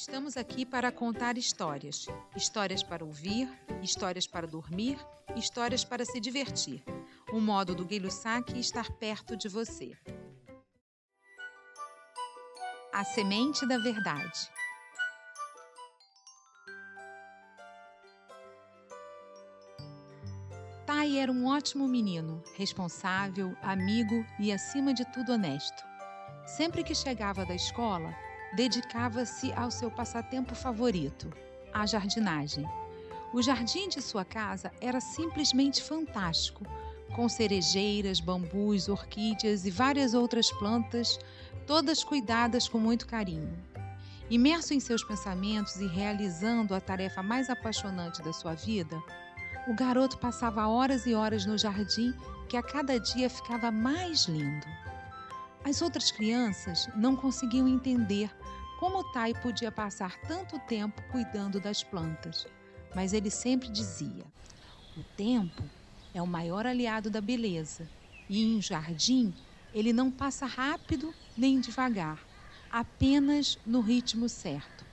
Estamos aqui para contar histórias. Histórias para ouvir, histórias para dormir, histórias para se divertir. Um modo do Guilho Saque estar perto de você. A Semente da Verdade. Tai era um ótimo menino, responsável, amigo e, acima de tudo, honesto. Sempre que chegava da escola, dedicava-se ao seu passatempo favorito, a jardinagem. O jardim de sua casa era simplesmente fantástico, com cerejeiras, bambus, orquídeas e várias outras plantas, todas cuidadas com muito carinho. Imerso em seus pensamentos e realizando a tarefa mais apaixonante da sua vida, o garoto passava horas e horas no jardim que a cada dia ficava mais lindo. As outras crianças não conseguiam entender como Tai podia passar tanto tempo cuidando das plantas, mas ele sempre dizia: o tempo é o maior aliado da beleza, e em jardim ele não passa rápido nem devagar, apenas no ritmo certo.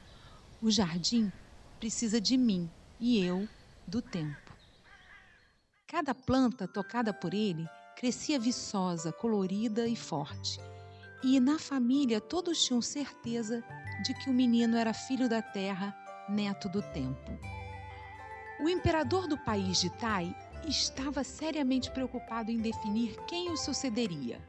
O jardim precisa de mim e eu do tempo. Cada planta tocada por ele crescia viçosa, colorida e forte. E na família todos tinham certeza de que o menino era filho da terra, neto do tempo. O imperador do país de Tai estava seriamente preocupado em definir quem o sucederia.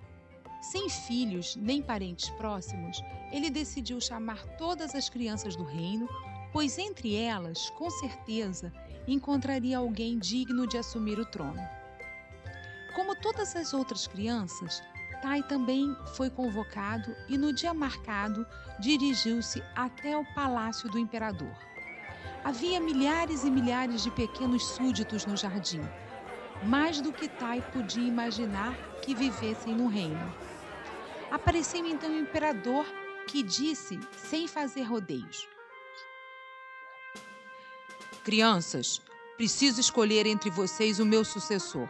Sem filhos nem parentes próximos, ele decidiu chamar todas as crianças do reino, pois entre elas, com certeza, encontraria alguém digno de assumir o trono. Como todas as outras crianças, Tai também foi convocado e, no dia marcado, dirigiu-se até o palácio do imperador. Havia milhares e milhares de pequenos súditos no jardim, mais do que Tai podia imaginar que vivessem no reino. Apareceu então o imperador que disse, sem fazer rodeios: Crianças, preciso escolher entre vocês o meu sucessor,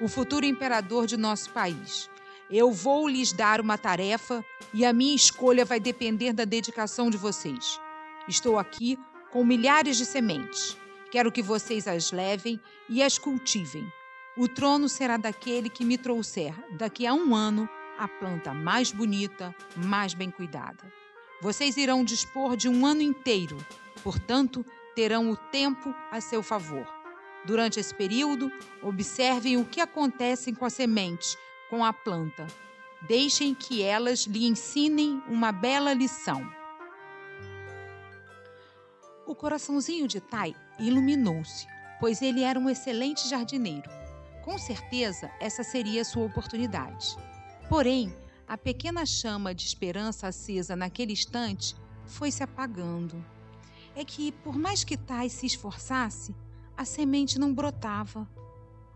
o futuro imperador de nosso país. Eu vou lhes dar uma tarefa e a minha escolha vai depender da dedicação de vocês. Estou aqui com milhares de sementes. Quero que vocês as levem e as cultivem. O trono será daquele que me trouxer, daqui a um ano, a planta mais bonita, mais bem cuidada. Vocês irão dispor de um ano inteiro, portanto, terão o tempo a seu favor. Durante esse período, observem o que acontece com as sementes, com a planta. Deixem que elas lhe ensinem uma bela lição. O coraçãozinho de Tai iluminou-se, pois ele era um excelente jardineiro. Com certeza, essa seria sua oportunidade. Porém, a pequena chama de esperança acesa naquele instante foi se apagando é que, por mais que Tai se esforçasse, a semente não brotava.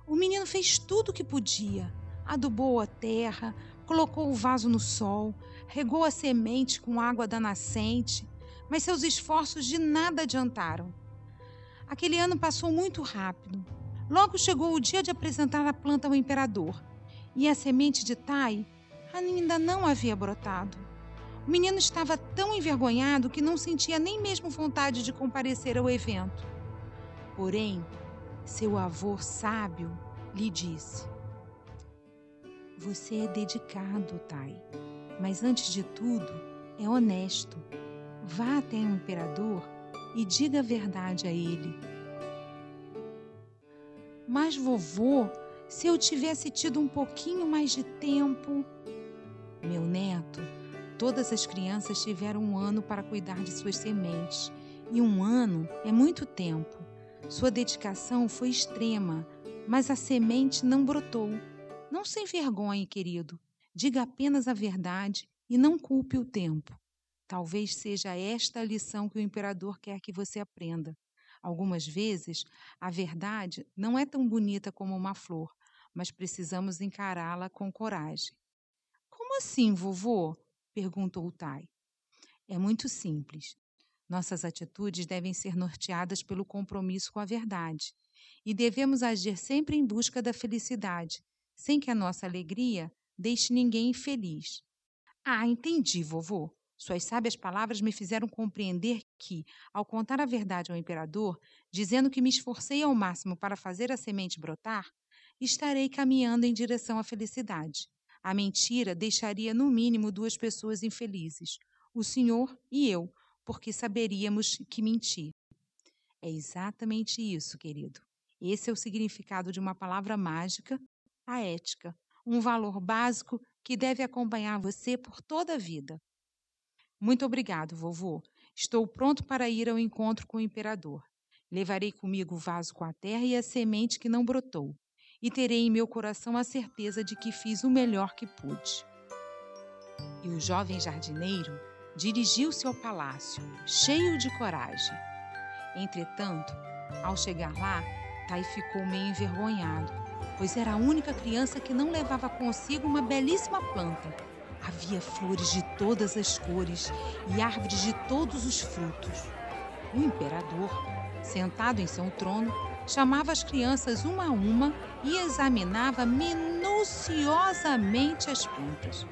O menino fez tudo o que podia. Adubou a terra, colocou o vaso no sol, regou a semente com água da nascente, mas seus esforços de nada adiantaram. Aquele ano passou muito rápido. Logo chegou o dia de apresentar a planta ao imperador, e a semente de Tai ainda não havia brotado. O menino estava tão envergonhado que não sentia nem mesmo vontade de comparecer ao evento. Porém, seu avô sábio lhe disse: Você é dedicado, Tai, mas antes de tudo, é honesto. Vá até o imperador e diga a verdade a ele. Mas, vovô, se eu tivesse tido um pouquinho mais de tempo. Meu neto, Todas as crianças tiveram um ano para cuidar de suas sementes, e um ano é muito tempo. Sua dedicação foi extrema, mas a semente não brotou. Não se envergonhe, querido. Diga apenas a verdade e não culpe o tempo. Talvez seja esta a lição que o imperador quer que você aprenda. Algumas vezes, a verdade não é tão bonita como uma flor, mas precisamos encará-la com coragem. Como assim, vovô? perguntou Tai. É muito simples. Nossas atitudes devem ser norteadas pelo compromisso com a verdade e devemos agir sempre em busca da felicidade, sem que a nossa alegria deixe ninguém infeliz. Ah, entendi, vovô. Suas sábias palavras me fizeram compreender que, ao contar a verdade ao imperador, dizendo que me esforcei ao máximo para fazer a semente brotar, estarei caminhando em direção à felicidade. A mentira deixaria no mínimo duas pessoas infelizes, o senhor e eu, porque saberíamos que menti. É exatamente isso, querido. Esse é o significado de uma palavra mágica, a ética, um valor básico que deve acompanhar você por toda a vida. Muito obrigado, vovô. Estou pronto para ir ao encontro com o imperador. Levarei comigo o vaso com a terra e a semente que não brotou, e terei em meu coração a certeza de que fiz o melhor que pude. E o jovem jardineiro dirigiu-se ao palácio, cheio de coragem. Entretanto, ao chegar lá, Tai ficou meio envergonhado, pois era a única criança que não levava consigo uma belíssima planta. Havia flores de todas as cores e árvores de todos os frutos. O imperador, sentado em seu trono, chamava as crianças uma a uma e examinava minuciosamente as plantas.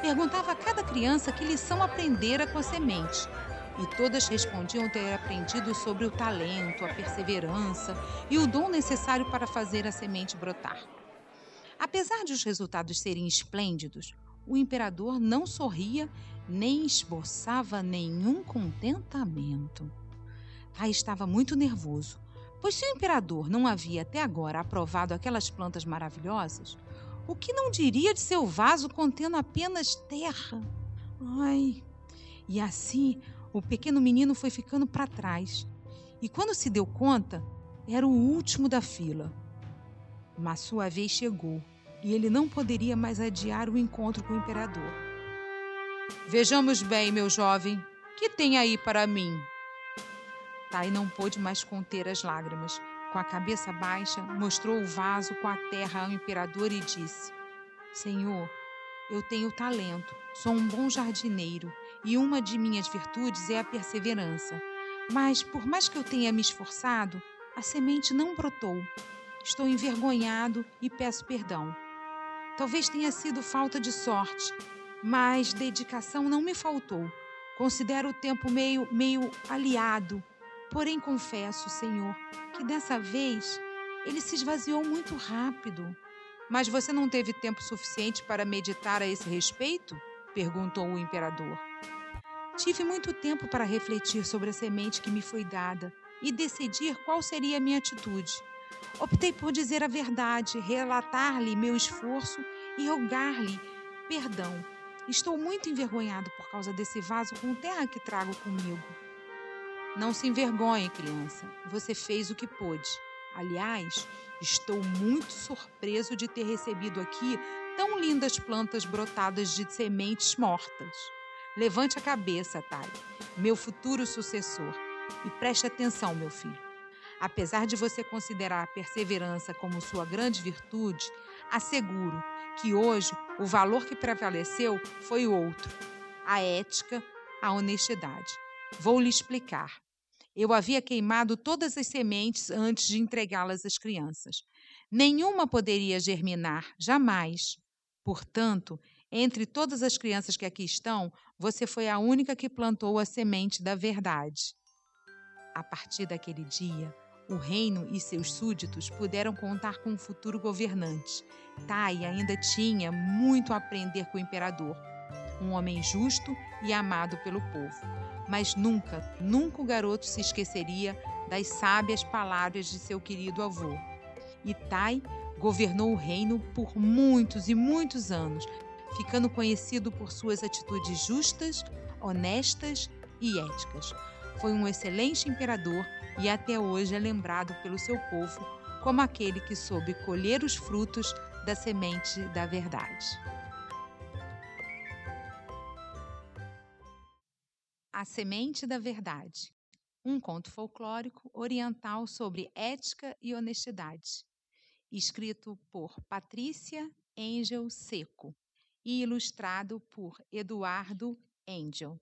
Perguntava a cada criança que lição aprendera com a semente e todas respondiam ter aprendido sobre o talento, a perseverança e o dom necessário para fazer a semente brotar. Apesar de os resultados serem esplêndidos, o imperador não sorria nem esboçava nenhum contentamento. Rai estava muito nervoso, pois se o imperador não havia até agora aprovado aquelas plantas maravilhosas, o que não diria de seu vaso contendo apenas terra? Ai! E assim o pequeno menino foi ficando para trás e, quando se deu conta, era o último da fila. Mas sua vez chegou e ele não poderia mais adiar o encontro com o imperador. Vejamos bem, meu jovem, que tem aí para mim? Tai não pôde mais conter as lágrimas. Com a cabeça baixa, mostrou o vaso com a terra ao imperador e disse: Senhor, eu tenho talento, sou um bom jardineiro e uma de minhas virtudes é a perseverança. Mas, por mais que eu tenha me esforçado, a semente não brotou. Estou envergonhado e peço perdão. Talvez tenha sido falta de sorte, mas dedicação não me faltou. Considero o tempo meio, meio aliado. Porém, confesso, Senhor, que dessa vez ele se esvaziou muito rápido. Mas você não teve tempo suficiente para meditar a esse respeito? Perguntou o imperador. Tive muito tempo para refletir sobre a semente que me foi dada e decidir qual seria a minha atitude. Optei por dizer a verdade, relatar-lhe meu esforço e rogar-lhe perdão. Estou muito envergonhado por causa desse vaso com terra que trago comigo. Não se envergonhe, criança. Você fez o que pôde. Aliás, estou muito surpreso de ter recebido aqui tão lindas plantas brotadas de sementes mortas. Levante a cabeça, Tai, meu futuro sucessor, e preste atenção, meu filho. Apesar de você considerar a perseverança como sua grande virtude, asseguro que hoje o valor que prevaleceu foi outro: a ética, a honestidade. Vou lhe explicar. Eu havia queimado todas as sementes antes de entregá-las às crianças. Nenhuma poderia germinar, jamais. Portanto, entre todas as crianças que aqui estão, você foi a única que plantou a semente da verdade. A partir daquele dia, o reino e seus súditos puderam contar com um futuro governante. Tai ainda tinha muito a aprender com o imperador, um homem justo e amado pelo povo. Mas nunca, nunca o garoto se esqueceria das sábias palavras de seu querido avô. E Tai governou o reino por muitos e muitos anos, ficando conhecido por suas atitudes justas, honestas e éticas. Foi um excelente imperador e até hoje é lembrado pelo seu povo como aquele que soube colher os frutos da semente da verdade. A Semente da Verdade um conto folclórico oriental sobre ética e honestidade, escrito por Patrícia Angel Seco e ilustrado por Eduardo Angel.